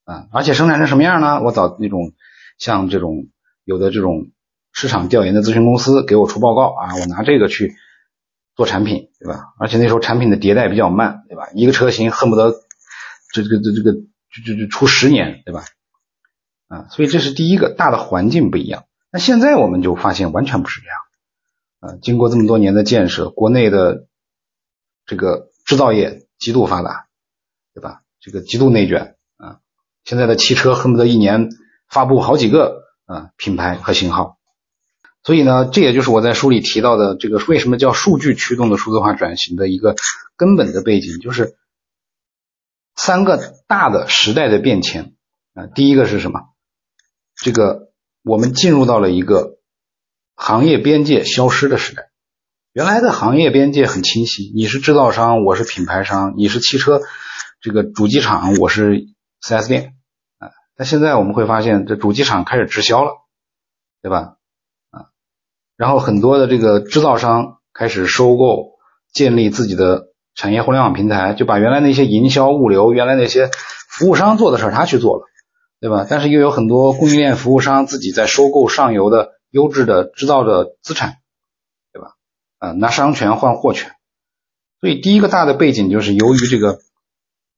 A: 啊，而且生产成什么样呢？我找那种像这种有的这种。市场调研的咨询公司给我出报告啊，我拿这个去做产品，对吧？而且那时候产品的迭代比较慢，对吧？一个车型恨不得这这个这这个就就就出十年，对吧？啊，所以这是第一个大的环境不一样。那现在我们就发现完全不是这样。啊，经过这么多年的建设，国内的这个制造业极度发达，对吧？这个极度内卷啊，现在的汽车恨不得一年发布好几个啊品牌和型号。所以呢，这也就是我在书里提到的这个为什么叫数据驱动的数字化转型的一个根本的背景，就是三个大的时代的变迁啊。第一个是什么？这个我们进入到了一个行业边界消失的时代。原来的行业边界很清晰，你是制造商，我是品牌商；你是汽车这个主机厂，我是 4S 店啊。但现在我们会发现，这主机厂开始直销了，对吧？然后很多的这个制造商开始收购、建立自己的产业互联网平台，就把原来那些营销、物流、原来那些服务商做的事儿，他去做了，对吧？但是又有很多供应链服务商自己在收购上游的优质的制造的资产，对吧？啊，拿商权换货权。所以第一个大的背景就是由于这个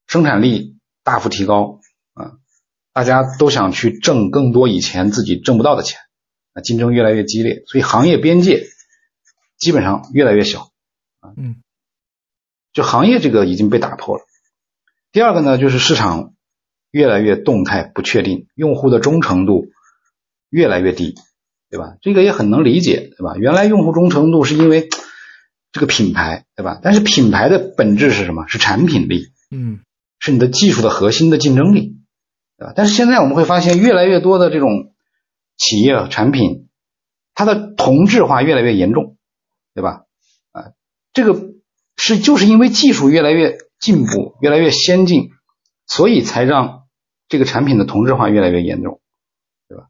A: 生产力大幅提高啊，大家都想去挣更多以前自己挣不到的钱。啊，竞争越来越激烈，所以行业边界基本上越来越小
B: 啊，嗯，
A: 就行业这个已经被打破了。第二个呢，就是市场越来越动态不确定，用户的忠诚度越来越低，对吧？这个也很能理解，对吧？原来用户忠诚度是因为这个品牌，对吧？但是品牌的本质是什么？是产品力，
B: 嗯，
A: 是你的技术的核心的竞争力，对吧？但是现在我们会发现，越来越多的这种企业产品，它的同质化越来越严重，对吧？啊，这个是就是因为技术越来越进步、越来越先进，所以才让这个产品的同质化越来越严重，对吧？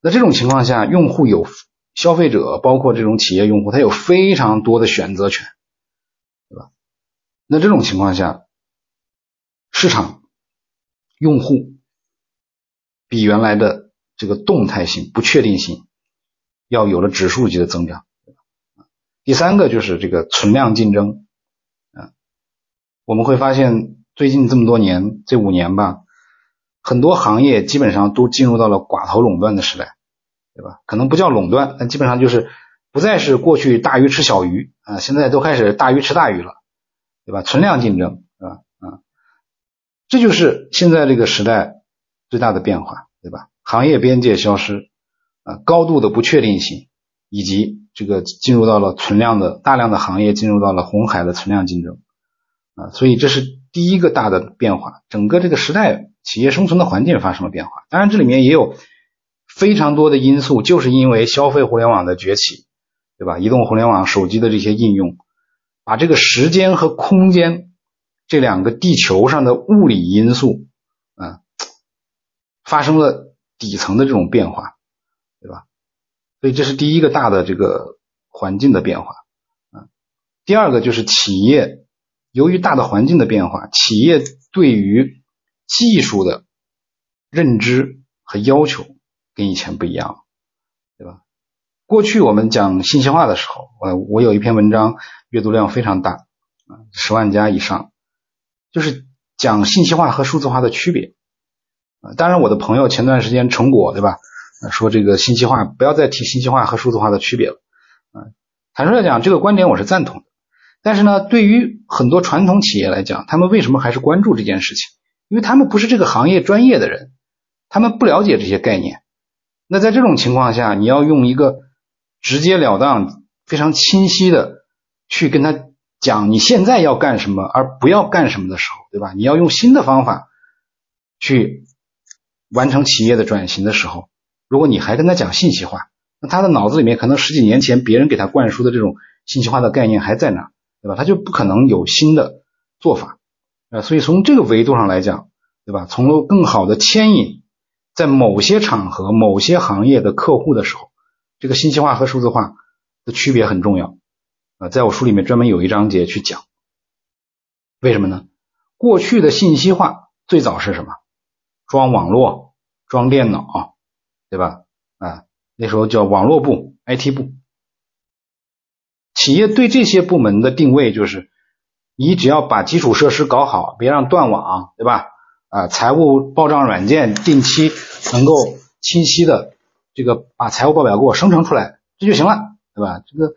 A: 那这种情况下，用户有消费者，包括这种企业用户，他有非常多的选择权，对吧？那这种情况下，市场用户比原来的这个动态性、不确定性要有了指数级的增长。第三个就是这个存量竞争，啊，我们会发现最近这么多年，这五年吧，很多行业基本上都进入到了寡头垄断的时代，对吧？可能不叫垄断，但基本上就是不再是过去大鱼吃小鱼啊，现在都开始大鱼吃大鱼了，对吧？存量竞争，对吧？啊，这就是现在这个时代最大的变化，对吧？行业边界消失，啊，高度的不确定性，以及这个进入到了存量的大量的行业进入到了红海的存量竞争，啊，所以这是第一个大的变化，整个这个时代企业生存的环境发生了变化。当然，这里面也有非常多的因素，就是因为消费互联网的崛起，对吧？移动互联网、手机的这些应用，把这个时间和空间这两个地球上的物理因素，啊，发生了底层的这种变化，对吧？所以这是第一个大的这个环境的变化，啊，第二个就是企业由于大的环境的变化，企业对于技术的认知和要求跟以前不一样了，对吧？过去我们讲信息化的时候，我我有一篇文章阅读量非常大，啊，十万加以上，就是讲信息化和数字化的区别，啊，当然我的朋友前段时间成果，对吧？说这个信息化不要再提信息化和数字化的区别了，啊，坦率来讲，这个观点我是赞同的。但是呢，对于很多传统企业来讲，他们为什么还是关注这件事情？因为他们不是这个行业专业的人，他们不了解这些概念。那在这种情况下，你要用一个直截了当、非常清晰的去跟他讲你现在要干什么，而不要干什么的时候，对吧？你要用新的方法去完成企业的转型的时候。如果你还跟他讲信息化，那他的脑子里面可能十几年前别人给他灌输的这种信息化的概念还在那，对吧？他就不可能有新的做法，呃，所以从这个维度上来讲，对吧？从更好的牵引在某些场合、某些行业的客户的时候，这个信息化和数字化的区别很重要，啊，在我书里面专门有一章节去讲，为什么呢？过去的信息化最早是什么？装网络、装电脑。对吧？啊，那时候叫网络部、IT 部，企业对这些部门的定位就是，你只要把基础设施搞好，别让断网，对吧？啊，财务报账软件定期能够清晰的这个把财务报表给我生成出来，这就行了，对吧？这个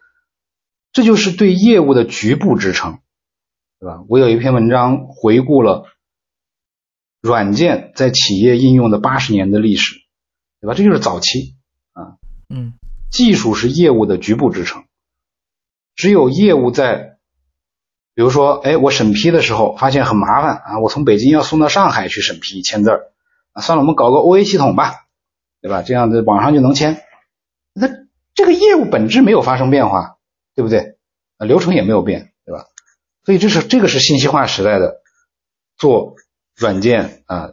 A: 这就是对业务的局部支撑，对吧？我有一篇文章回顾了软件在企业应用的八十年的历史。对吧？这就是早期啊，
B: 嗯，
A: 技术是业务的局部支撑，只有业务在，比如说，哎，我审批的时候发现很麻烦啊，我从北京要送到上海去审批签字儿啊，算了，我们搞个 OA 系统吧，对吧？这样子网上就能签，那这个业务本质没有发生变化，对不对？啊，流程也没有变，对吧？所以这是这个是信息化时代的做软件啊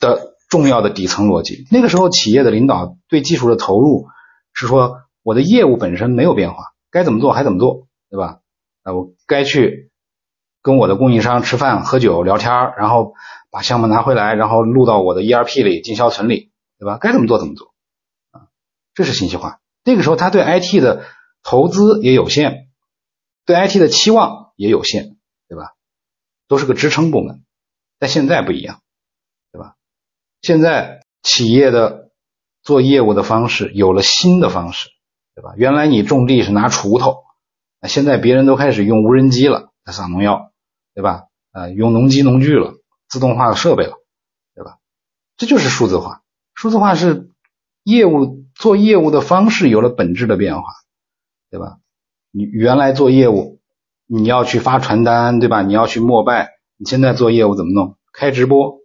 A: 的。重要的底层逻辑，那个时候企业的领导对技术的投入是说，我的业务本身没有变化，该怎么做还怎么做，对吧？啊，我该去跟我的供应商吃饭、喝酒、聊天，然后把项目拿回来，然后录到我的 ERP 里、进销存里，对吧？该怎么做怎么做，啊，这是信息化。那个时候他对 IT 的投资也有限，对 IT 的期望也有限，对吧？都是个支撑部门，但现在不一样。对吧现在企业的做业务的方式有了新的方式，对吧？原来你种地是拿锄头，那现在别人都开始用无人机了，撒农药，对吧？呃，用农机农具了，自动化的设备了，对吧？这就是数字化。数字化是业务做业务的方式有了本质的变化，对吧？你原来做业务，你要去发传单，对吧？你要去陌拜，你现在做业务怎么弄？开直播，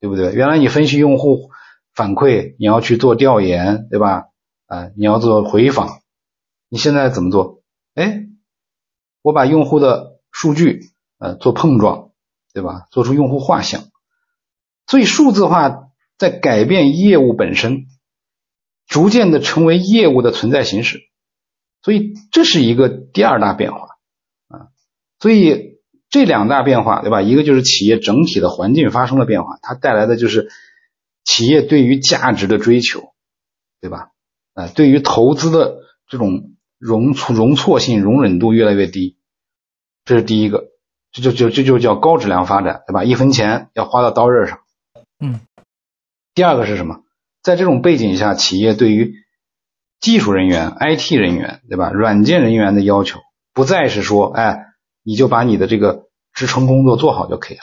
A: 对不对？原来你分析用户反馈，你要去做调研，对吧？啊，你要做回访，你现在怎么做？哎，我把用户的数据呃做碰撞，对吧？做出用户画像，所以数字化在改变业务本身，逐渐的成为业务的存在形式。所以这是一个第二大变化啊，所以这两大变化，对吧？一个就是企业整体的环境发生了变化，它带来的就是企业对于价值的追求，对吧？啊，对于投资的这种容错容错性、容忍度越来越低，这是第一个，这就就这就叫高质量发展，对吧？一分钱要花到刀刃上。
B: 嗯。
A: 第二个是什么？在这种背景下，企业对于技术人员、IT 人员，对吧？软件人员的要求不再是说，哎，你就把你的这个支撑工作做好就可以了。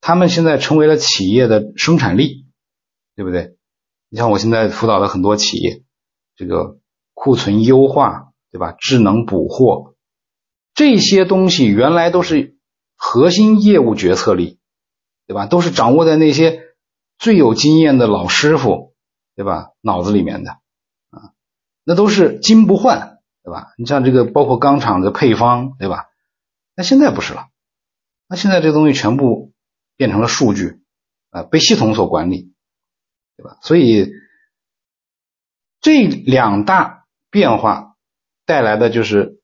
A: 他们现在成为了企业的生产力，对不对？你像我现在辅导的很多企业，这个库存优化，对吧？智能补货这些东西，原来都是核心业务决策力，对吧？都是掌握在那些最有经验的老师傅，对吧？脑子里面的啊。那都是金不换，对吧？你像这个包括钢厂的配方，对吧？那现在不是了，那现在这东西全部变成了数据啊，被系统所管理，对吧？所以这两大变化带来的就是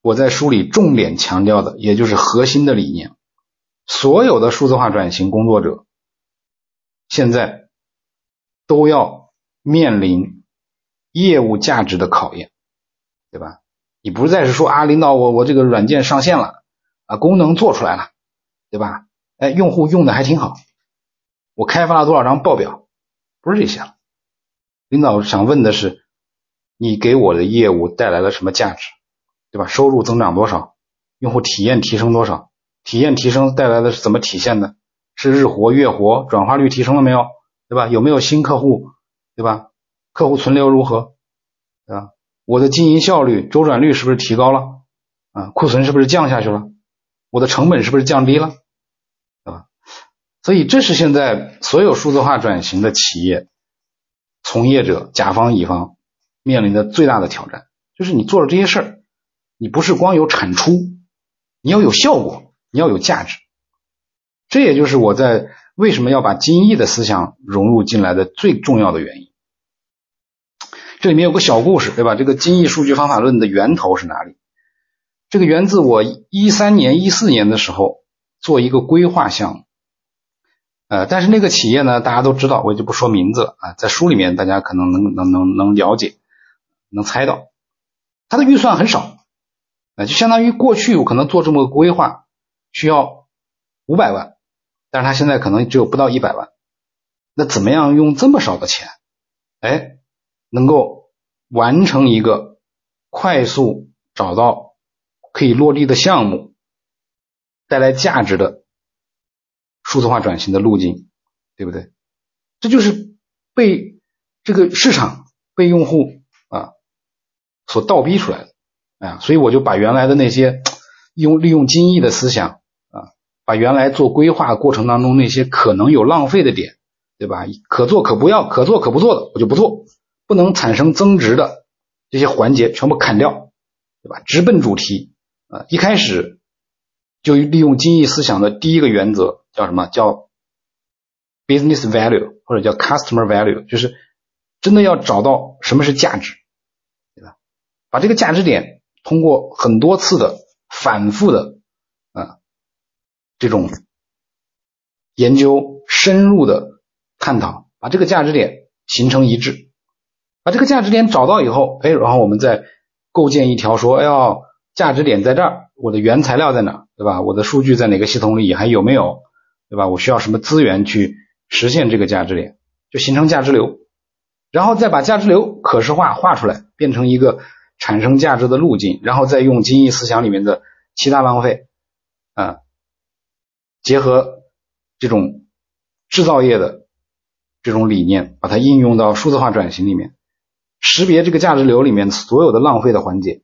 A: 我在书里重点强调的，也就是核心的理念。所有的数字化转型工作者现在都要面临。业务价值的考验，对吧？你不再是说啊，领导我我这个软件上线了啊，功能做出来了，对吧？哎，用户用的还挺好，我开发了多少张报表？不是这些了。领导想问的是，你给我的业务带来了什么价值，对吧？收入增长多少？用户体验提升多少？体验提升带来的是怎么体现的？是日活、月活，转化率提升了没有？对吧？有没有新客户？对吧？客户存留如何？对吧，我的经营效率、周转率是不是提高了？啊，库存是不是降下去了？我的成本是不是降低了？对吧？所以这是现在所有数字化转型的企业从业者、甲方乙方面临的最大的挑战，就是你做了这些事儿，你不是光有产出，你要有效果，你要有价值。这也就是我在为什么要把精益的思想融入进来的最重要的原因。这里面有个小故事，对吧？这个精益数据方法论的源头是哪里？这个源自我一三年、一四年的时候做一个规划项目，呃，但是那个企业呢，大家都知道，我就不说名字了啊，在书里面大家可能能能能能了解，能猜到，它的预算很少，啊，就相当于过去我可能做这么个规划需要五百万，但是他现在可能只有不到一百万，那怎么样用这么少的钱？哎？能够完成一个快速找到可以落地的项目，带来价值的数字化转型的路径，对不对？这就是被这个市场被用户啊所倒逼出来的啊，所以我就把原来的那些用利用精益的思想啊，把原来做规划过程当中那些可能有浪费的点，对吧？可做可不要，可做可不做的，我就不做。不能产生增值的这些环节全部砍掉，对吧？直奔主题啊！一开始就利用精益思想的第一个原则叫什么？叫 business value 或者叫 customer value，就是真的要找到什么是价值，对吧？把这个价值点通过很多次的反复的啊这种研究、深入的探讨，把这个价值点形成一致。把这个价值点找到以后，哎，然后我们再构建一条说，哎呦，价值点在这儿，我的原材料在哪，对吧？我的数据在哪个系统里，还有没有，对吧？我需要什么资源去实现这个价值点，就形成价值流，然后再把价值流可视化画出来，变成一个产生价值的路径，然后再用精益思想里面的七大浪费啊，结合这种制造业的。这种理念，把它应用到数字化转型里面，识别这个价值流里面所有的浪费的环节，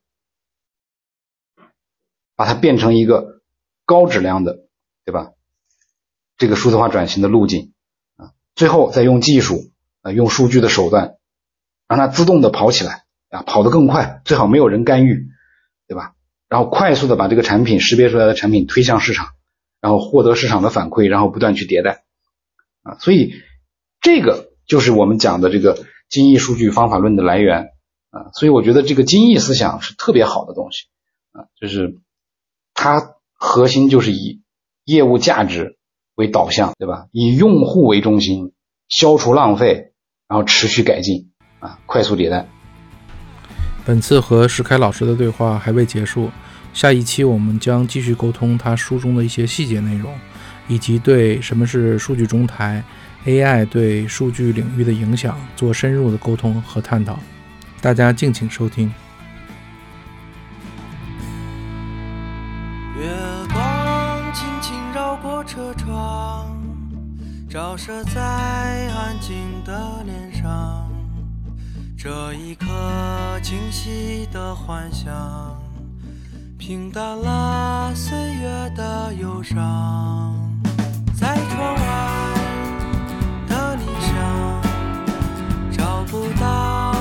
A: 把它变成一个高质量的，对吧？这个数字化转型的路径啊，最后再用技术啊，用数据的手段，让它自动的跑起来啊，跑得更快，最好没有人干预，对吧？然后快速的把这个产品识别出来的产品推向市场，然后获得市场的反馈，然后不断去迭代啊，所以这个就是我们讲的这个精益数据方法论的来源啊，所以我觉得这个精益思想是特别好的东西啊，就是它核心就是以业务价值。为导向，对吧？以用户为中心，消除浪费，然后持续改进，啊，快速迭代。
C: 本次和石开老师的对话还未结束，下一期我们将继续沟通他书中的一些细节内容，以及对什么是数据中台、AI 对数据领域的影响做深入的沟通和探讨。大家敬请收听。月光轻轻绕过车窗照射在安静的脸上，这一刻清晰的幻想，平淡了岁月的忧伤，在窗外不到。